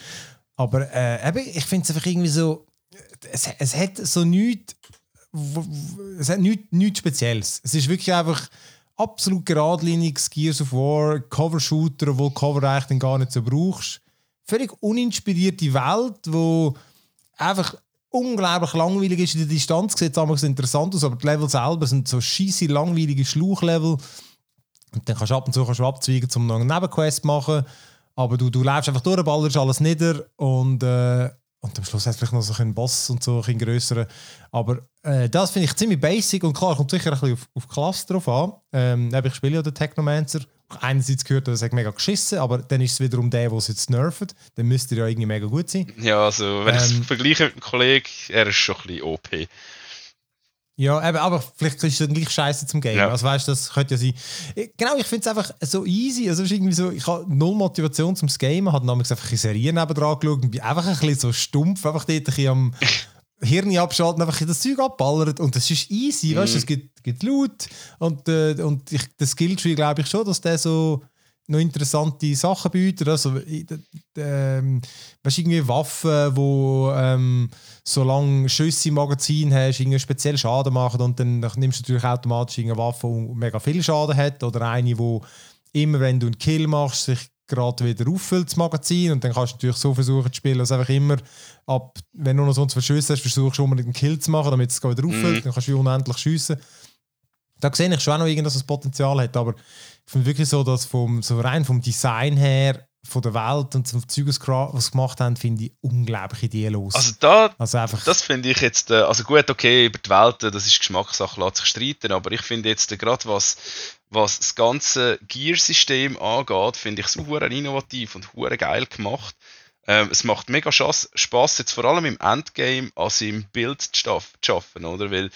Aber äh, eben, ich finde es einfach irgendwie so, es, es hat so nichts, es hat nichts, nichts Spezielles. Es ist wirklich einfach absolut geradliniges Gears of War, Cover-Shooter, obwohl Cover eigentlich dann gar nicht so brauchst. Völlig uninspirierte Welt, wo einfach unglaublich langweilig ist in der Distanz, sieht es interessant aus, aber die Level selber sind so scheisse langweilige Schluchlevel. Und dann kannst du ab und zu kannst du abzweigen, um noch eine Nebenquest zu machen. Aber du, du läufst einfach durch, ballerst alles nieder und, äh, und am Schluss hast du vielleicht noch so einen Boss und so einen größeren. Aber äh, das finde ich ziemlich basic und klar, kommt sicher ein bisschen auf, auf Klasse drauf an. Ähm, ich spiele ja den Technomancer. Einerseits gehört, er sagt mega geschissen, aber dann ist es wiederum der, der es jetzt nervt. Dann müsste er ja irgendwie mega gut sein. ja, also, wenn ich Ähm, es vergleiche mit dem Kollegen, er ist schon ein bisschen OP. Ja, eben, aber vielleicht ist es dann gleich scheiße zum Game. Ja. Also weißt du, das könnte ja sein. Genau, ich finde es einfach so easy. Also irgendwie so, ich habe null Motivation zum Gamen, habe damals einfach eine Serie nebendran geschaut und bin einfach ein bisschen so stumpf, einfach dort ein bisschen am Hirn abschalten, einfach das Zeug abballert und das ist easy, weißt du, es gibt, gibt Loot und, äh, und ich, der Skilltree glaube ich schon, dass der so noch interessante Sachen bietet. Also, ähm, weißt, du, irgendwie Waffen, wo ähm, solange Schüsse im Magazin hast, irgendwie speziell Schaden machen und dann nimmst du natürlich automatisch eine Waffe, die mega viel Schaden hat oder eine, wo immer wenn du einen Kill machst, sich gerade wieder auffüllt, das Magazin und dann kannst du natürlich so versuchen zu spielen, dass einfach immer ab, wenn du noch sonst Verschüsse hast, versuchst du unbedingt einen Kill zu machen, damit es wieder auffüllt, dann kannst du unendlich schiessen. Da sehe ich schon auch noch irgendwas, das Potenzial hat, aber ich finde wirklich so, dass vom, so rein vom Design her, von der Welt und vom Zeug, was was sie gemacht haben, finde ich unglaublich ideenlos. Also da, Also einfach, das finde ich jetzt, äh, also gut, okay, über die Welt, äh, das ist Geschmackssache, lässt sich streiten, aber ich finde jetzt äh, gerade was, was das ganze Gear-System angeht, finde ich es innovativ und geil gemacht. Ähm, es macht mega Spaß, jetzt vor allem im Endgame, also im Bild zu schaffen, oder? Weil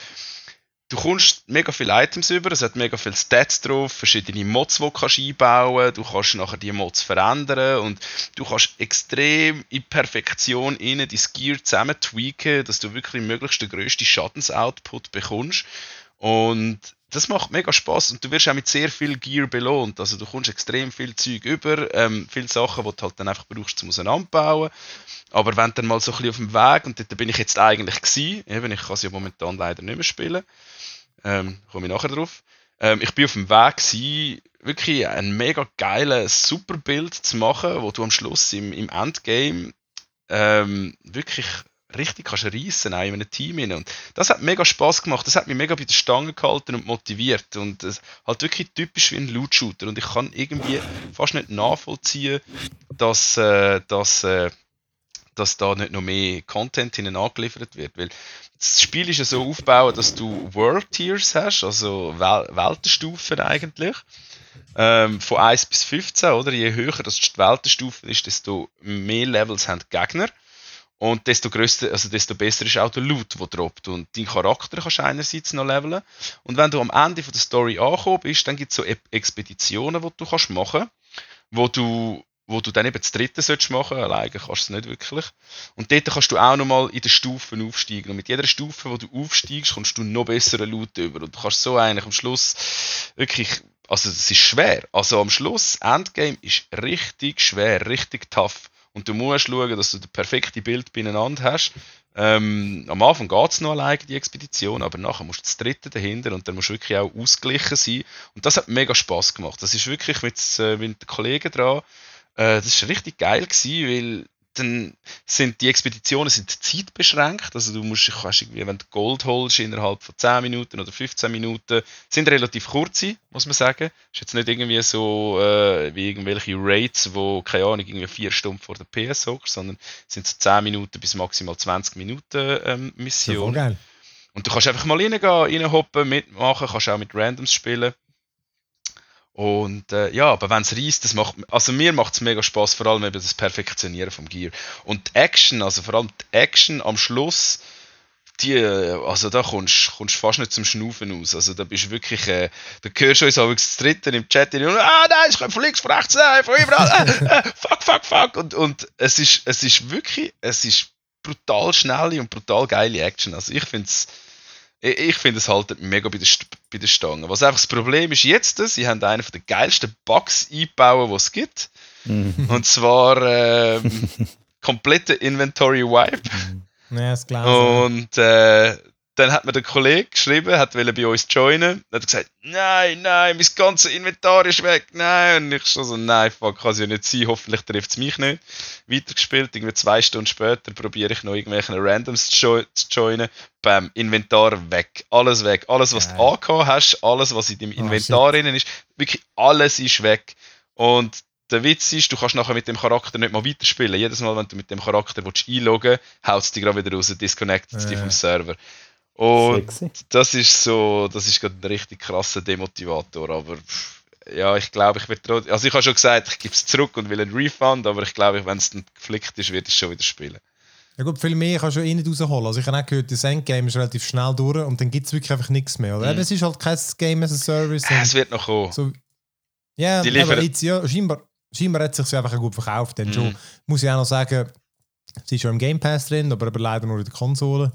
du kommst mega viele Items über, es hat mega viele Stats drauf, verschiedene Mods, die du kannst einbauen du kannst nachher die Mods verändern und du kannst extrem in Perfektion innen dein Gear zusammen tweaken, dass du wirklich möglichst den grössten Schadensoutput bekommst. Und das macht mega Spaß und du wirst auch mit sehr viel Gear belohnt. Also du kommst extrem viel Zeug über, ähm, viele Sachen, die du halt dann einfach brauchst zum Auseinanderbauen. Aber wenn du dann mal so ein bisschen auf dem Weg, und dort bin ich jetzt eigentlich gewesen, eben, ich kann es ja momentan leider nicht mehr spielen, ähm, komme ich nachher drauf. Ähm, ich bin auf dem Weg gewesen, wirklich ein mega geiles Superbild zu machen, wo du am Schluss im, im Endgame ähm, wirklich richtig kannst reissen, auch in einem Team rein. Und das hat mega Spaß gemacht. Das hat mich mega bei der Stange gehalten und motiviert. Und es halt wirklich typisch wie ein Loot-Shooter. Und ich kann irgendwie fast nicht nachvollziehen, dass, äh, dass, äh, dass da nicht noch mehr Content hinein angeliefert wird. Weil das Spiel ist ja so aufgebaut, dass du World Tiers hast, also Wel Weltenstufen eigentlich. Ähm, von 1 bis 15, oder? Je höher das die Weltenstufe ist, desto mehr Levels haben die Gegner. Und desto größer, also desto besser ist auch der Loot, der droppt. Und dein Charakter kannst du einerseits noch leveln. Und wenn du am Ende von der Story angekommen bist, dann gibt es so Expeditionen, die du kannst machen wo du wo du dann eben das dritte solltest machen, alleine kannst du es nicht wirklich. Und dort kannst du auch nochmal in den Stufen aufsteigen. Und mit jeder Stufe, wo du aufsteigst, kommst du noch bessere Loot über. Und du kannst so eigentlich am Schluss wirklich, also es ist schwer. Also am Schluss, Endgame ist richtig schwer, richtig tough. Und du musst schauen, dass du das perfekte Bild beieinander hast. Ähm, am Anfang geht es noch alleine, die Expedition, aber nachher musst du das dritte dahinter und dann musst du wirklich auch ausgeglichen sein. Und das hat mega Spaß gemacht. Das ist wirklich mit, äh, mit den Kollegen dran äh, das war richtig geil, gewesen, weil dann sind die Expeditionen sind zeitbeschränkt. Also du musst, kannst irgendwie, wenn du Gold holst, innerhalb von 10 Minuten oder 15 Minuten, sind relativ kurze, muss man sagen. Ist jetzt nicht irgendwie so äh, wie irgendwelche Raids, wo, keine Ahnung, irgendwie 4 Stunden vor der PS hockst, sondern sind so 10 Minuten bis maximal 20 Minuten ähm, Mission. Und du kannst einfach mal reingehen, reinhoppen, mitmachen, kannst auch mit Randoms spielen. Und äh, ja, aber wenn es reist, das macht, also mir macht es mega Spaß, vor allem eben das Perfektionieren vom Gear. Und die Action, also vor allem die Action am Schluss, die, also da kommst du fast nicht zum Schnaufen aus. Also da bist du wirklich, äh, da hörst du uns auch das Dritte im Chat und ah nein, ich komme von links, von rechts, äh, von überall, äh, äh, fuck, fuck, fuck. Und, und es ist, es ist wirklich, es ist brutal schnelle und brutal geile Action. Also ich finde es ich finde es halt mega bei der, bei der Stange. Was einfach das Problem ist jetzt, sie haben einen der geilsten Bugs eingebaut, die es gibt. Mhm. Und zwar ähm, komplette Inventory Wipe. Ja, das Und äh, dann hat mir der Kollege geschrieben, hat bei uns joinen, hat gesagt, nein, nein, mein ganzes Inventar ist weg, nein. Und ich schon so, nein, fuck, kann es ja nicht sein, hoffentlich trifft es mich nicht. Weitergespielt, irgendwie zwei Stunden später probiere ich noch irgendwelche Randoms zu, joinen, beim Inventar weg, alles weg, alles, was ja. du angehabt hast, alles, was in deinem oh, Inventar drin ist, wirklich alles ist weg. Und der Witz ist, du kannst nachher mit dem Charakter nicht mal weiterspielen. Jedes Mal, wenn du mit dem Charakter willst einloggen willst, haut es dich gerade wieder raus, disconnectet ja. dich vom Server. Und Sexy. das ist so, das ist gerade ein richtig krasser Demotivator, aber ja, ich glaube, ich werde also ich habe schon gesagt, ich gebe es zurück und will einen Refund, aber ich glaube, wenn es dann geflickt ist, wird es schon wieder spielen. Ja gut, viel mehr kannst du eh nicht rausholen. Also ich habe auch gehört, das Endgame ist relativ schnell durch und dann gibt es wirklich einfach nichts mehr. Oder? Mhm. Es ist halt kein Game as a Service. Äh, es wird noch kommen. So, ja, Die aber jetzt, ja, scheinbar, scheinbar hat es sich einfach gut verkauft. Denn mhm. schon, muss ich auch noch sagen, es ist schon im Game Pass drin, aber, aber leider nur in der Konsole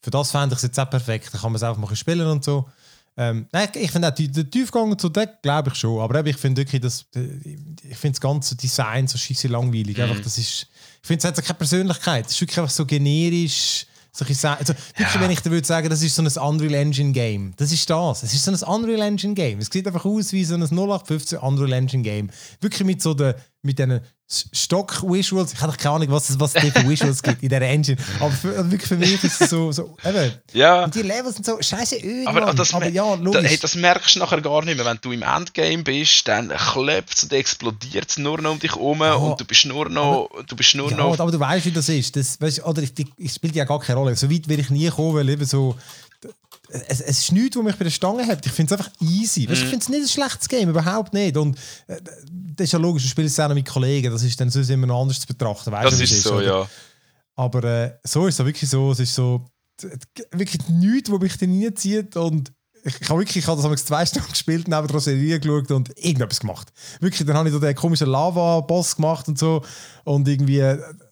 für das fände ich es jetzt auch perfekt. Da kann man es einfach mal spielen und so. Ähm, nein, ich finde auch den Tiefgang zu Deck, glaube ich schon. Aber ich finde wirklich, das, ich finde das ganze Design so scheiße langweilig. Mhm. Einfach, das ist, ich finde, es hat so keine Persönlichkeit. Es ist wirklich einfach so generisch. So also, ja. wenn ich dir würde sagen, das ist so ein Unreal Engine Game. Das ist das. Es ist so ein Unreal Engine Game. Es sieht einfach aus wie so ein 0815 Unreal Engine Game. Wirklich mit so den, mit diesen Stock-Visuals. Ich habe keine Ahnung, was es was für Visuals gibt in dieser Engine. Aber für, also wirklich für mich ist es so, so eben. Ja. Und die Levels sind so scheiße öd, aber, das, aber ja, logisch. Da, hey, das merkst du nachher gar nicht mehr. Wenn du im Endgame bist, dann klebt es und explodiert es nur noch um dich herum ja, und du bist nur noch... Aber, du bist nur ja, noch aber du weißt, wie das ist. Das, weißt, oder ich, ich, ich spiele ja gar keine Rolle. So weit will ich nie kommen, weil eben so es, es ist nichts, was mich bei der Stange hat. Ich finde es einfach easy. Weißt, Ich mhm. finde es nicht ein schlechtes Game, überhaupt nicht. Und äh, das ist ja logisch, du spielst es auch noch mit Kollegen, das ist dann sonst immer noch anders zu betrachten. Weißt, das ist, ist so, oder? ja. Aber äh, so ist es wirklich so, es ist so wirklich nichts, was mich da reinzieht und ich, habe wirklich, ich habe das zwei Stunden gespielt, neben der Serie geschaut und irgendetwas gemacht. Wirklich, dann habe ich da den komischen Lava-Boss gemacht und so. Und irgendwie,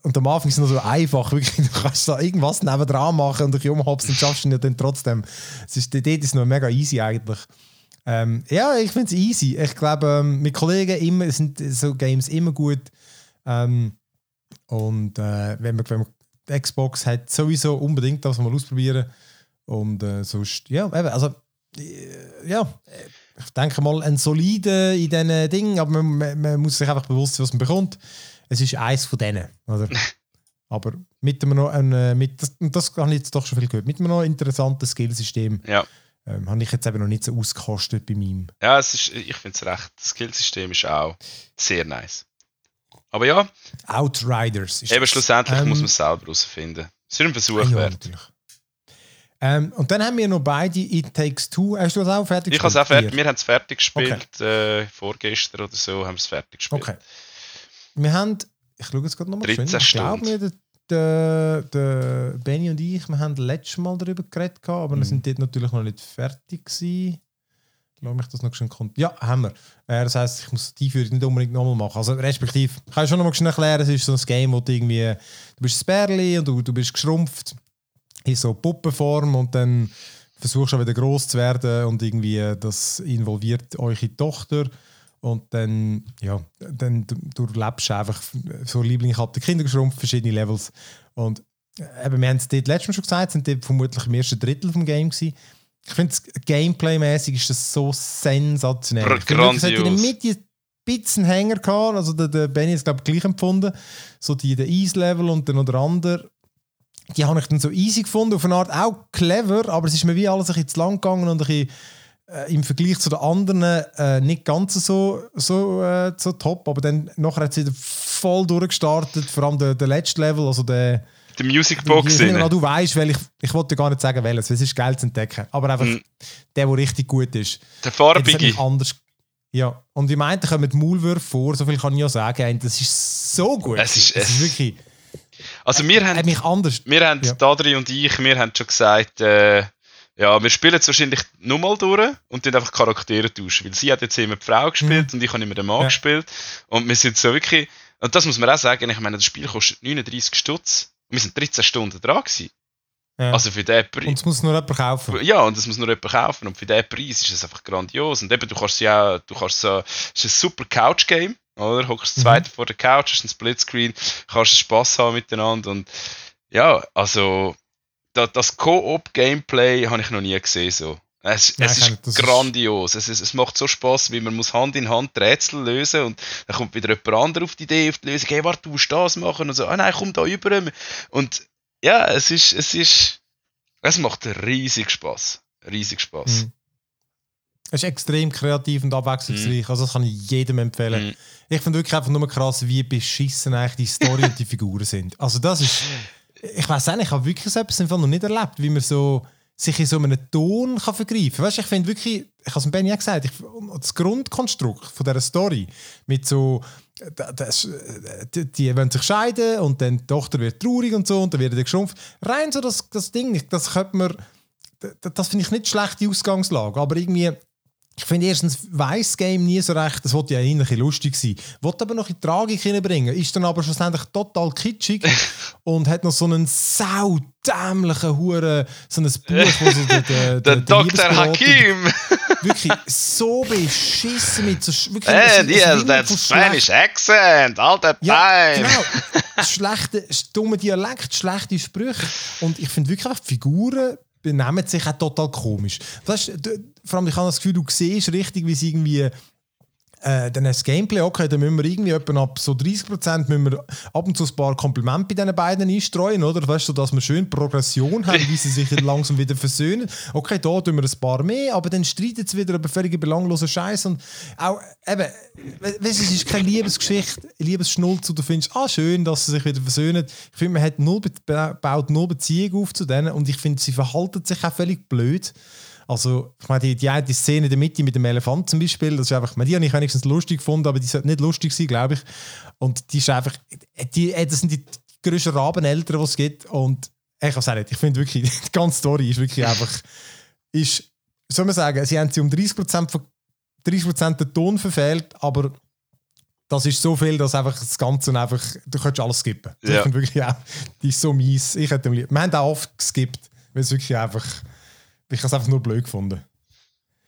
und am Anfang ist es noch so einfach, wirklich, du kannst da irgendwas nebendran machen und dich umhopsen und schaffst es dann trotzdem. Es ist, dort ist noch mega easy eigentlich. Ähm, ja, ich finde es easy. Ich glaube, ähm, mit Kollegen immer, sind so Games immer gut. Ähm, und äh, wenn, man, wenn man Xbox hat, sowieso unbedingt das mal ausprobieren. Und äh, sonst, ja, also ja, ich denke mal, ein solide in diesen Dingen, aber man, man, muss sich einfach bewusst sein, was man bekommt. Es ist eins von denen, oder? Aber mit einem noch, ein, äh, mit, das, das habe ich jetzt doch schon viel gehört, mit einem noch interessanten Skillsystem Ja. ähm, habe ich jetzt eben noch nicht so ausgekostet bei meinem. Ja, es ist, ich finde es recht. Das Skillsystem ist auch sehr nice. Aber ja, Outriders. Ist eben schlussendlich Ähm, muss man es selber herausfinden. Es ist ein Versuch ja, wert. natürlich. Ähm, und dann haben wir noch beide It Takes Two. Hast du das auch fertig Ich habe es auch gespielt? fertig. Wir haben es fertig gespielt. Äh, vorgestern oder so haben wir es fertig gespielt. Okay. Wir haben, ich schaue jetzt gerade nochmal 13 Ich glaube mir, der, der, der Benny und ich, wir haben letztes Mal darüber geredet, gehabt, aber wir Mhm. sind dort natürlich noch nicht fertig gewesen. Lass mich das noch schnell kont- Ja, haben wir. Äh, das heisst, ich muss die Einführung nicht unbedingt nochmal machen. Also respektive, ich kann schon nochmal schnell erklären, es ist so ein Game, wo du irgendwie, du bist ein Bärli und du, du bist geschrumpft in so Puppenform und dann versuchst du wieder groß zu werden und irgendwie äh, das involviert eure Tochter und dann, ja, dann du, du einfach so Liebling, ich habe die Kinder geschrumpft, verschiedene Levels und äh, eben, wir haben es dort letztes Mal schon gesagt, sind dort vermutlich im ersten Drittel vom Game gewesen. Ich finde, Gameplay-mäßig ist das so sensationell. Gr- Ich finde Es hat in der. Mitte ein bisschen Hänger gehabt, also der, der Benny ist glaube ich gleich empfunden, so die der Ease-Level und dann noch der andere die habe ich dann so easy gefunden, auf eine Art auch clever, aber es ist mir wie alles ein bisschen zu lang gegangen und ein bisschen, äh, im Vergleich zu den anderen äh, nicht ganz so, so, äh, so top, aber dann nachher hat wieder voll durchgestartet, vor allem der, der letzte Level, also der Die Music Box ich nehme an, rein. du weißt, weil ich, ich wollte gar nicht sagen, welches, es ist geil zu entdecken, aber einfach Mhm. der, der richtig gut ist. Der farbige. anders ja, und ich meinte, da kommen Maulwürfe vor, so viel kann ich ja sagen, das ist so gut. Es ist- es- ist wirklich, Also wir haben, mich anders wir haben Ja. Adri und ich, wir haben schon gesagt, äh, ja, wir spielen es wahrscheinlich nur mal durch und dann einfach Charaktere tauschen. Weil sie hat jetzt immer die Frau gespielt und ich habe immer den Mann Ja. gespielt. Und wir sind so wirklich, und das muss man auch sagen, ich meine, das Spiel kostet 39 Stutz. Und wir sind 13 Stunden dran gewesen. Ja. Also für den Und Preis. es muss nur jemand kaufen. Ja, und das muss nur jemand kaufen. Und für den Preis ist es einfach grandios. Und eben, du kannst ja, du kannst so, es ist ein super Couch-Game, oder? Hockst Mhm. zweit vor der Couch, hast einen Splitscreen, kannst Spaß haben miteinander. Und ja, also, da, das Co-op-Gameplay habe ich noch nie gesehen, so. Es, Nein, es ist grandios. Es, ist, es macht so Spaß, wie man muss Hand in Hand Rätsel lösen und dann kommt wieder jemand anderer auf die Idee, auf die Lösung, hey, warte, du musst das machen und so, ah nein, komm da über. Und ja, es ist, es ist, es macht riesig Spaß. Riesig Spaß. Mhm. Es ist extrem kreativ und abwechslungsreich. Also das kann ich jedem empfehlen. Mhm. Ich finde wirklich einfach nur krass, wie beschissen eigentlich die Story und die Figuren sind. Also das ist... Ich weiß nicht, ich habe wirklich so etwas im Fall noch nicht erlebt, wie man so sich in so einem Ton kann vergreifen kann. Weißt, ich finde wirklich, ich habe es dem Benni auch gesagt, ich, das Grundkonstrukt von dieser Story mit so, da- das, die, die wollen sich scheiden und dann die Tochter wird traurig und so und dann wird er geschrumpft. Rein so das, das Ding, das könnte man, das, das finde ich nicht schlechte Ausgangslage, aber irgendwie ich finde erstens das Game nie so recht, das wollte ja eigentlich ein bisschen lustig sein. Wollte aber noch in Tragik hineinbringen, ist dann aber schlussendlich total kitschig und hat noch so einen saudämlichen Hure, so ein Buch, wo so der, der, Der Dr. Hakim! Wirklich so beschissen mit so wirklich, And es he has wimmelt that Spanish accent all the ja, time! genau. Schlechte, dumme Dialekt, schlechte Sprüche. Und ich finde wirklich einfach, die Figuren benehmen sich auch total komisch. Weißt, du, vor allem, ich habe das Gefühl, du siehst richtig, wie sie irgendwie äh, dann das Gameplay, okay, dann müssen wir irgendwie etwa ab so 30% müssen wir ab und zu ein paar Komplimente bei diesen beiden einstreuen, oder? Weißt du, dass wir schön Progression haben, wie sie sich langsam wieder versöhnen. Okay, da tun wir ein paar mehr, aber dann streiten sie wieder über völlig belanglosen Scheiß und auch, eben, we- weißt, du, es ist keine Liebesgeschichte, Liebesschnulz, und du findest, ah, schön, dass sie sich wieder versöhnen. Ich finde, man hat null, baut null Beziehung auf zu denen und ich finde, sie verhalten sich auch völlig blöd. Also, ich meine, die, die eine Szene in der Mitte mit dem Elefant zum Beispiel, das ist einfach, meine, die habe ich wenigstens lustig gefunden, aber die sollte nicht lustig sein, glaube ich. Und die ist einfach, die, äh, das sind die größten Rabeneltern, die es gibt. Und ich kann es auch nicht, ich finde wirklich, die ganze Story ist wirklich einfach, ist, soll man sagen, sie haben sie um 30%, von, 30 den Ton verfehlt, aber das ist so viel, dass einfach das Ganze einfach, du könntest alles skippen. Also Ja. Ich finde wirklich auch, die ist so mies. Ich hätte, wir haben auch oft geskippt, weil es wirklich einfach, ich habe es einfach nur blöd gefunden.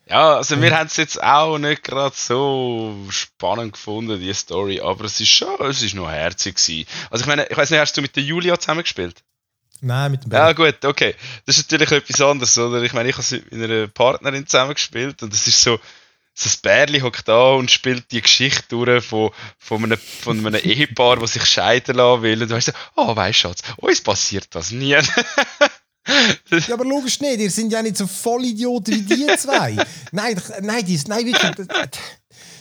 Ja, also wir haben es jetzt auch nicht gerade so spannend gefunden, die Story, aber es ist schon, es ist noch herzig gewesen. Also ich meine, ich weiß nicht, hast du mit der Julia zusammengespielt? Nein, mit dem Ja Benny. gut, okay. Das ist natürlich etwas anderes, oder? Ich meine, ich habe mit einer Partnerin zusammengespielt und es ist so, das Bärli hockt da und spielt die Geschichte durch von, von, einem, von einem Ehepaar, das sich scheiden lassen will. Und du weißt so, oh, weißt du, Schatz, uns passiert das nie. ja, aber logisch nicht, ihr sind ja nicht so Vollidioten wie die zwei. nein, nein, die, nein, wirklich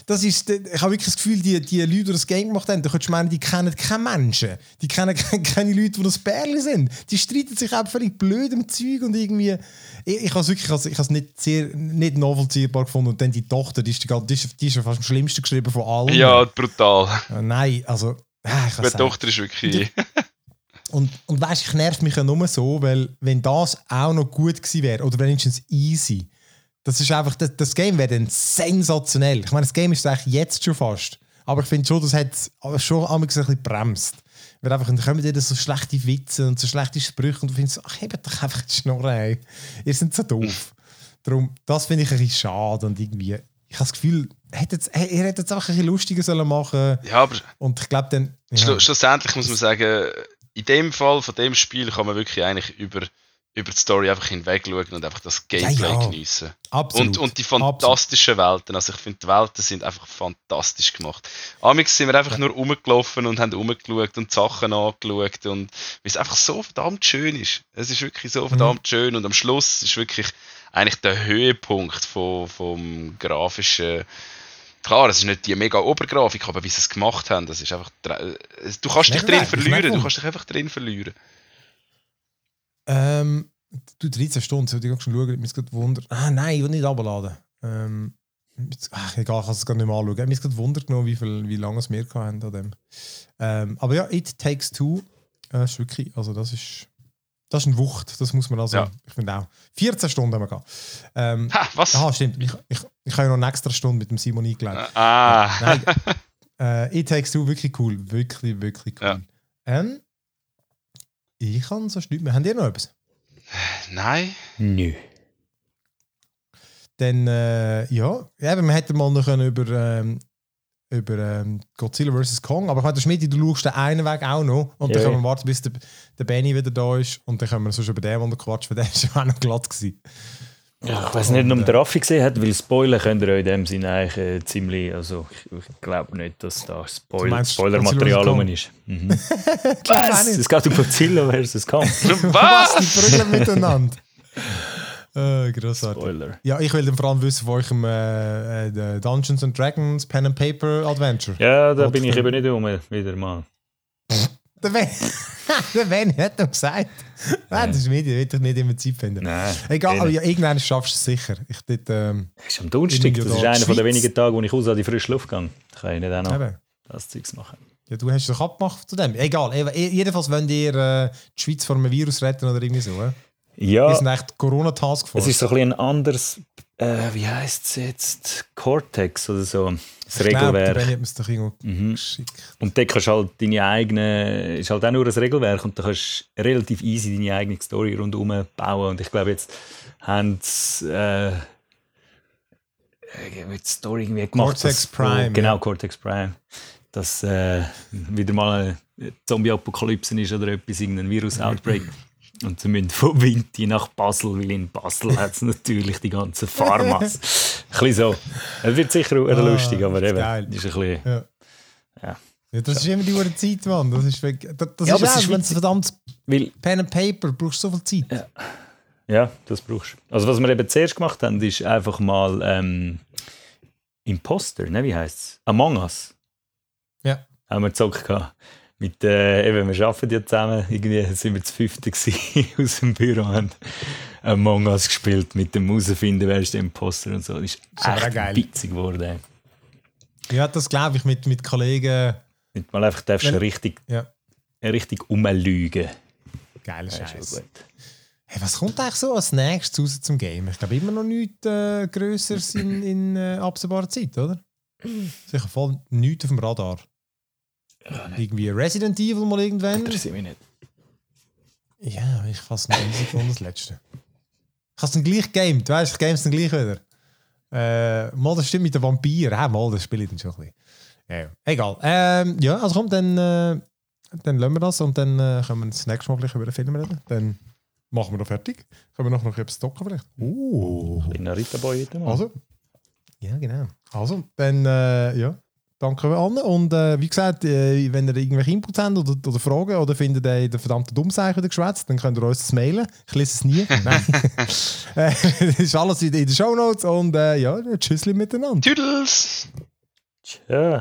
das ist, ich habe wirklich das Gefühl, die, die Leute, die das Game gemacht haben, da könntest du meinen, die kennen keine Menschen. Die kennen keine Leute, die das Bärli sind. Die streiten sich einfach völlig blöd im Zeug und irgendwie. Ich, ich habe es wirklich ich habe es nicht, sehr, nicht nachvollziehbar gefunden. Und dann die Tochter, die ist, die, ist, die ist fast am schlimmsten geschrieben von allen. Ja, brutal. Äh, nein, also. Äh, die Tochter ist wirklich. Und, und weißt ich nervt mich ja nur so, weil wenn das auch noch gut gewesen wäre, oder wenigstens easy, das ist einfach, das, das Game wäre dann sensationell. Ich meine, das Game ist eigentlich jetzt schon fast. Aber ich finde schon, das hat schon ein bisschen bremst. Weil einfach, dann kommen dir so schlechte Witze und so schlechte Sprüche und du findest, ach, hebt doch einfach die Schnurre, ey. Ihr seid so doof. Darum, das finde ich ein bisschen schade und irgendwie, ich habe das Gefühl, hättet, ihr hättet es einfach ein bisschen lustiger sollen machen Ja, aber und ich glaube dann... Ja. Schlussendlich muss man sagen, in dem Fall, von dem Spiel kann man wirklich eigentlich über über die Story einfach hinweg schauen und einfach das Gameplay ja, ja. geniessen. Absolut. Und, und die fantastischen Absolut. Welten. Also ich finde, die Welten sind einfach fantastisch gemacht. Amix sind wir einfach ja. nur rumgelaufen und haben rumgeschaut und Sachen angeschaut und weil es einfach so verdammt schön ist. Es ist wirklich so mhm. verdammt mhm. schön und am Schluss ist wirklich eigentlich der Höhepunkt vom, vom grafischen Klar, es ist nicht die mega Obergrafik, aber wie sie es gemacht haben, das ist einfach. Du kannst dich drin verlieren, du kannst dich einfach drin verlieren. Ähm, du 13 Stunden, sollte ich schon schauen, mich gerade wundert. Ah nein, ich will nicht abladen. Ähm, ach, egal, ich kann es gar nicht mehr anschauen. Mich gerade wundert genommen, wie, viel, wie lange es wir hatten an dem. Ähm, aber ja, It Takes Two äh, ist wirklich, also das ist, das ist eine Wucht, das muss man also, ja. ich finde auch. 14 Stunden haben wir gehabt. Ähm, ha, was? Aha, stimmt. Ich, ich, ich habe ja noch eine extra Stunde mit dem Simon eingeladen. Ah. Äh, nein, äh, It Takes Two, wirklich cool. Wirklich, wirklich cool. Ja. Ähm, ich kann sonst nichts mehr. Habt ihr noch etwas? Nein. Nö. Dann, äh, ja, eben, wir hätten mal noch über, ähm, über ähm, Godzilla vs. Kong, aber ich meine, Schmidt, du schaust den einen Weg auch noch und ja. dann können wir warten, bis der, der Benny wieder da ist und dann können wir sonst über den mal quatschen, weil der ist ja auch noch glatt gewesen. Ja, ich weiß nicht, ob der Raffi gesehen hat, weil Spoiler könnt ihr in dem Sinne eigentlich äh, ziemlich. Also, ich, ich glaube nicht, dass da Spoil Spoiler-Material rum ist. Mhm. Was? Es geht um Godzilla vs. Kong. Was? Die prügeln miteinander. Äh, grossartig. Spoiler. Ja, ich will dann vor allem wissen von eurem äh, äh, Dungeons and Dragons Pen and Paper Adventure. Ja, da bin ich eben nicht um, wieder mal. Der Ben, der ben hat doch gesagt. Nein, das ist Medien, will ich nicht immer Zeit finden. Nein. Egal, aber ja, irgendwann schaffst du es sicher. Ich dort, ähm, das ist am Donnerstag, das ist einer der wenigen Tage, wo ich raus an die frische Luft gehe. Da kann ich nicht auch noch Eben. das Zeugs machen. Ja, du hast doch abgemacht zu dem. Egal, jedenfalls, wenn ihr äh, die Schweiz vor einem Virus retten oder irgendwie so. Äh? Ja. Wir sind echt Corona-Taskforce. Es ist so ein, bisschen ein anderes, äh, wie heißt es jetzt? Cortex oder so. Das Regelwerk. Glaub, hat es doch irgendwo mhm. geschickt. Und da kannst du halt deine eigene, ist halt auch nur ein Regelwerk und da kannst du relativ easy deine eigene Story rundherum bauen. Und ich glaube, jetzt haben sie äh, die Story irgendwie gemacht. Cortex Prime. Genau, ja. Cortex Prime. Dass äh, wieder mal eine Zombie-Apokalypse ist oder etwas, irgendein Virus-Outbreak. Und sie müssen von Winti nach Basel, weil in Basel hat es natürlich die ganzen Pharmas. ein bisschen so. Es wird sicher auch ah, lustig, aber eben, geil. ist ein bisschen... Ja. ja. ja das ist immer die Zeit, Mann. Das ist, das, das ja, ist, wenn es verdammt weil, Pen and Paper, brauchst du so viel Zeit. Ja. ja, das brauchst du. Also was wir eben zuerst gemacht haben, ist einfach mal ähm, Imposter, ne? wie heisst es? Among Us. Ja. Haben wir gezockt gehabt mit, äh, eben, wir arbeiten ja zusammen, irgendwie sind wir zu fünften aus dem Büro und haben Among Us gespielt mit dem herausfinden, wer ist der Imposter und so. Das ist echt geil. witzig geworden. Ja, das glaube ich mit, mit Kollegen. Mit mal einfach darfst du richtig, ja. richtig umlügen. Geiler Scheiß. Hey, was kommt eigentlich so als nächstes raus zum Game? Ich glaube immer noch nichts äh, Größeres in, in äh, absehbarer Zeit, oder? Sicher voll nichts auf dem Radar. Ja, irgendwie Resident Evil mal irgendwann. Interessiert mich nicht. Ja, ich fasse noch easy von das letzte. Ich habe es dann gleich gamed, du weißt, ich game es dann gleich wieder. Äh, mal das stimmt mit den Vampir. Ja, mal, das spiele ich dann schon ein bisschen. Ja, egal. Ähm, ja, also komm, dann, äh, dann lassen wir das und dann äh, können wir das nächste Mal gleich über den Film reden. Dann machen wir noch fertig. Können wir noch, noch etwas stocken vielleicht? Uh. Kleiner Ritterboy heute mal. Also, Ja, genau. Also, dann, äh, ja, danke allen. Und äh, wie gesagt, äh, wenn ihr irgendwelche Inputs habt oder, oder Fragen oder findet ihr den verdammten Dummseichen geschwätzt, dann könnt ihr uns das mailen. Ich lese es nie. Nein. äh, das ist alles in, in den Shownotes und äh, ja, tschüssli miteinander. Tüdels! Tschö.